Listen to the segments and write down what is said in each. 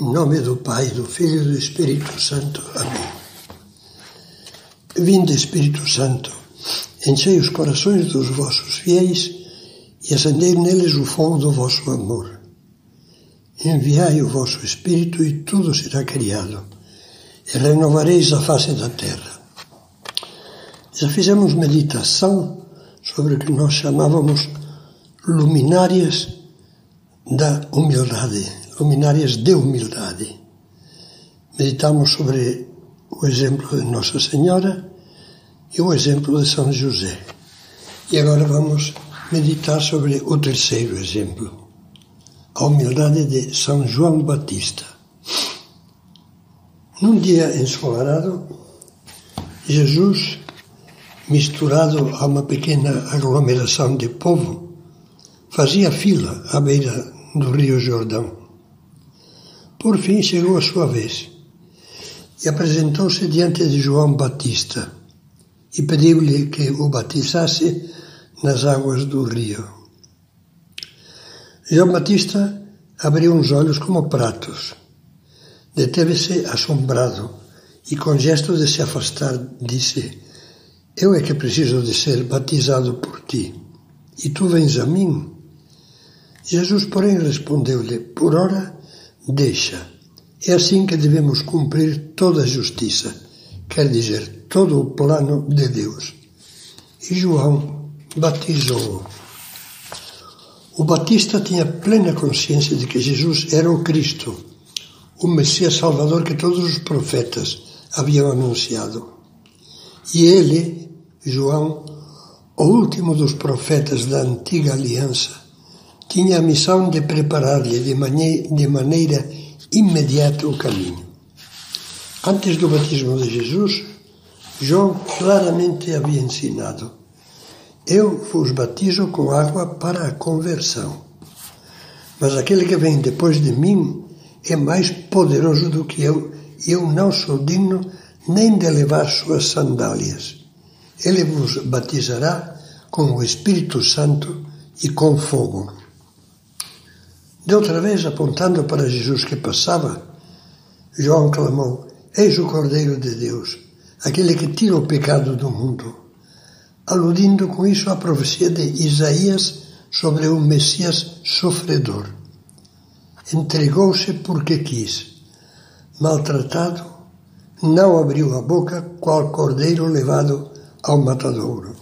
Em nome do Pai, do Filho e do Espírito Santo. Amém. Vinde, Espírito Santo, enchei os corações dos vossos fiéis e acendei neles o fogo do vosso amor. Enviai o vosso Espírito e tudo será criado, e renovareis a face da terra. Já fizemos meditação sobre o que nós chamávamos luminárias da humildade luminárias de humildade. Meditamos sobre o exemplo de Nossa Senhora e o exemplo de São José. E agora vamos meditar sobre o terceiro exemplo, a humildade de São João Batista. Num dia ensolarado, Jesus, misturado a uma pequena aglomeração de povo, fazia fila à beira do Rio Jordão. Por fim chegou a sua vez e apresentou-se diante de João Batista e pediu-lhe que o batizasse nas águas do rio. João Batista abriu os olhos como pratos. Deteve-se assombrado e, com gesto de se afastar, disse: Eu é que preciso de ser batizado por ti, e tu vens a mim? Jesus, porém, respondeu-lhe: Por ora deixa. É assim que devemos cumprir toda a justiça, quer dizer, todo o plano de Deus. E João batizou-o. O Batista tinha plena consciência de que Jesus era o Cristo, o Messias Salvador que todos os profetas haviam anunciado. E ele, João, o último dos profetas da antiga aliança, tinha a missão de preparar-lhe de, de maneira imediata o caminho. Antes do batismo de Jesus, João claramente havia ensinado: Eu vos batizo com água para a conversão. Mas aquele que vem depois de mim é mais poderoso do que eu, e eu não sou digno nem de levar suas sandálias. Ele vos batizará com o Espírito Santo e com fogo. De outra vez, apontando para Jesus que passava, João clamou: Eis o Cordeiro de Deus, aquele que tira o pecado do mundo, aludindo com isso à profecia de Isaías sobre o Messias sofredor. Entregou-se porque quis. Maltratado, não abriu a boca, qual cordeiro levado ao matadouro.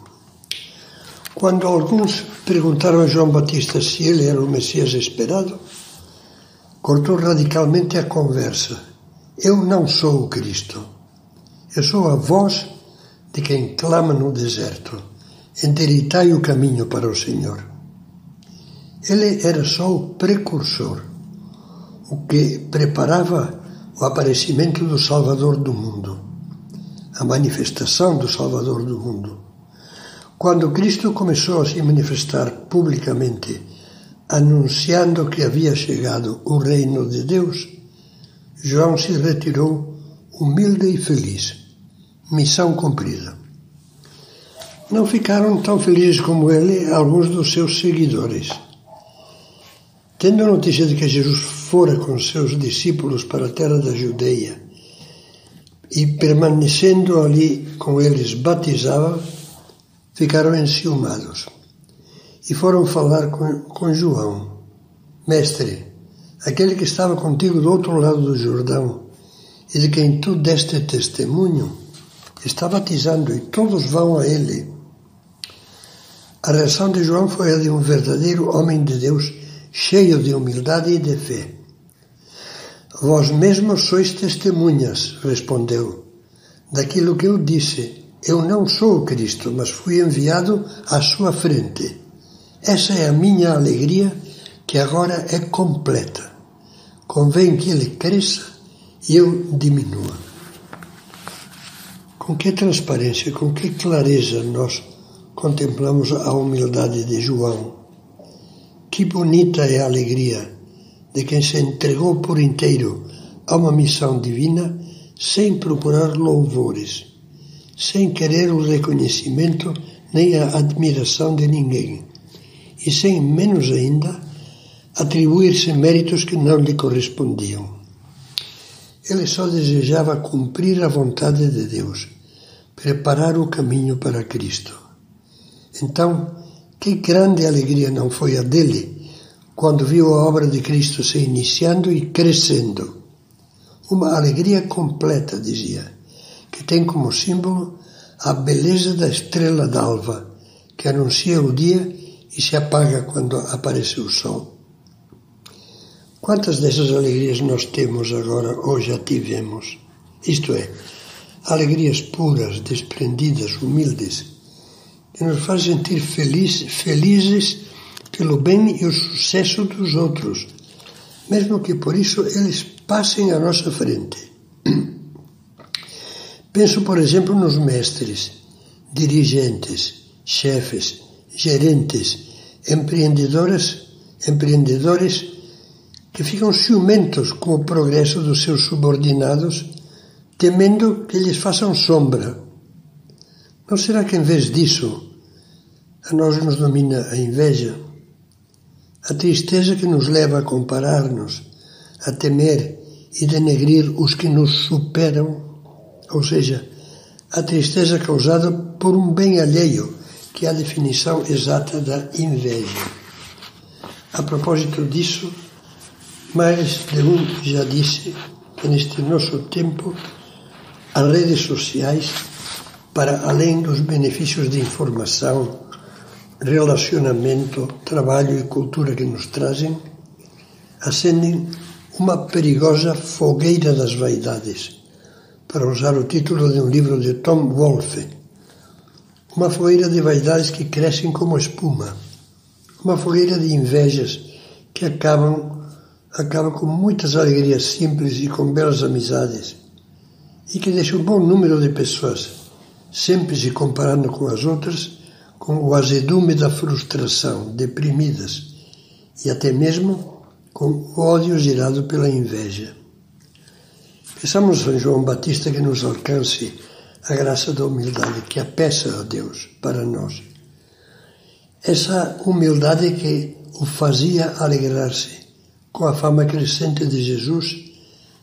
Quando alguns perguntaram a João Batista se ele era o Messias esperado, cortou radicalmente a conversa. Eu não sou o Cristo. Eu sou a voz de quem clama no deserto. Endireitai o caminho para o Senhor. Ele era só o precursor, o que preparava o aparecimento do Salvador do mundo, a manifestação do Salvador do mundo. Quando Cristo começou a se manifestar publicamente, anunciando que havia chegado o reino de Deus, João se retirou humilde e feliz. Missão cumprida. Não ficaram tão felizes como ele alguns dos seus seguidores. Tendo notícia de que Jesus fora com seus discípulos para a terra da Judeia e permanecendo ali com eles batizava, ficaram enciumados e foram falar com, com João: Mestre, aquele que estava contigo do outro lado do Jordão e de quem tu deste testemunho, está batizando e todos vão a ele. A reação de João foi a de um verdadeiro homem de Deus, cheio de humildade e de fé. Vós mesmos sois testemunhas, respondeu, daquilo que eu disse eu não sou Cristo, mas fui enviado à sua frente. Essa é a minha alegria, que agora é completa. Convém que ele cresça e eu diminua. Com que transparência, com que clareza nós contemplamos a humildade de João. Que bonita é a alegria de quem se entregou por inteiro a uma missão divina sem procurar louvores sem querer o reconhecimento nem a admiração de ninguém, e sem menos ainda atribuir-se méritos que não lhe correspondiam. ele só desejava cumprir a vontade de Deus, preparar o caminho para Cristo. Então, que grande alegria não foi a dele quando viu a obra de Cristo se iniciando e crescendo. Uma alegria completa, dizia, tem como símbolo a beleza da estrela d'alva, que anuncia o dia e se apaga quando aparece o sol. Quantas dessas alegrias nós temos agora ou já tivemos? Isto é, alegrias puras, desprendidas, humildes, que nos fazem sentir feliz, felizes pelo bem e o sucesso dos outros, mesmo que por isso eles passem à nossa frente. Penso, por exemplo, nos mestres, dirigentes, chefes, gerentes, empreendedoras, empreendedores que ficam ciumentos com o progresso dos seus subordinados, temendo que lhes façam sombra. Não será que, em vez disso, a nós nos domina a inveja? A tristeza que nos leva a comparar-nos, a temer e denegrir os que nos superam? Ou seja, a tristeza causada por um bem alheio, que é a definição exata da inveja. A propósito disso, mais de um já disse que neste nosso tempo as redes sociais, para além dos benefícios de informação, relacionamento, trabalho e cultura que nos trazem, acendem uma perigosa fogueira das vaidades, para usar o título de um livro de Tom Wolfe. Uma fogueira de vaidades que crescem como espuma, uma fogueira de invejas que acabam acaba com muitas alegrias simples e com belas amizades, e que deixa um bom número de pessoas, sempre se comparando com as outras, com o azedume da frustração, deprimidas, e até mesmo com ódio gerado pela inveja. Peçamos São João Batista que nos alcance a graça da humildade, que a peça a Deus para nós. Essa humildade que o fazia alegrar-se com a fama crescente de Jesus,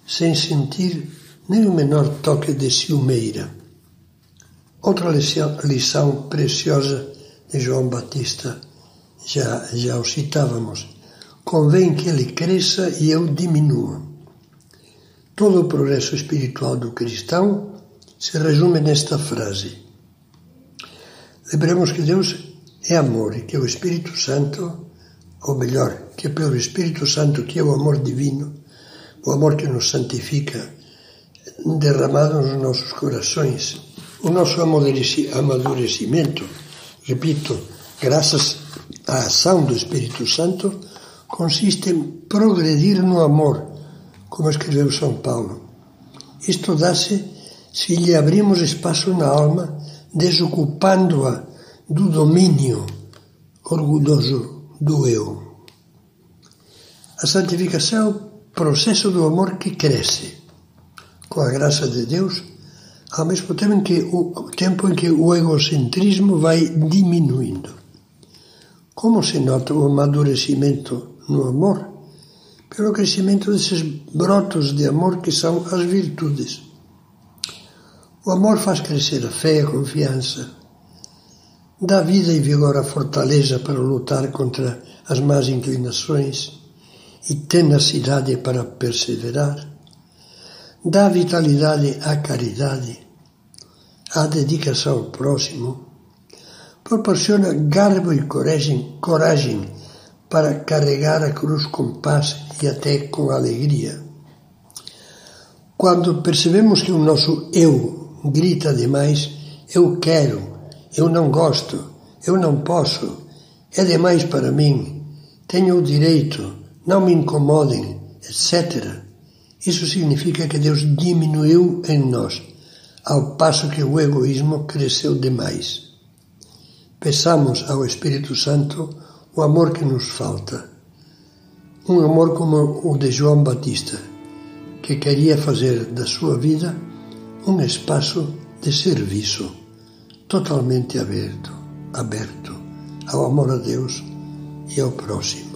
sem sentir nem o menor toque de ciumeira. Outra lição, lição preciosa de João Batista, já, já o citávamos, convém que ele cresça e eu diminua. Todo o progresso espiritual do cristão se resume nesta frase. Lembremos que Deus é amor e que o Espírito Santo ou melhor, que é pelo Espírito Santo, que é o amor divino, o amor que nos santifica, derramado nos nossos corações, o nosso amadurecimento, repito, graças à ação do Espírito Santo, consiste em progredir no amor, como escreveu São Paulo. Isto dá-se se lhe abrimos espaço na alma, desocupando-a do domínio orgulhoso do eu. A santificação é o processo do amor que cresce com a graça de Deus, ao mesmo tempo em que o tempo em que o egocentrismo vai diminuindo. Como se nota o amadurecimento no amor? Pelo crescimento desses brotos de amor que são as virtudes. O amor faz crescer a fé, a confiança, dá vida e vigor à fortaleza para lutar contra as más inclinações e tenacidade para perseverar, dá vitalidade à caridade, à dedicação ao próximo, proporciona garbo e coragem, coragem para carregar a cruz com paz e até com alegria. Quando percebemos que o nosso eu grita demais, eu quero, eu não gosto, eu não posso, é demais para mim, tenho o direito, não me incomodem, etc. Isso significa que Deus diminuiu em nós, ao passo que o egoísmo cresceu demais. Peçamos ao Espírito Santo o amor que nos falta. Um amor como o de João Batista, que queria fazer da sua vida um espaço de serviço totalmente aberto, aberto ao amor a Deus e ao próximo.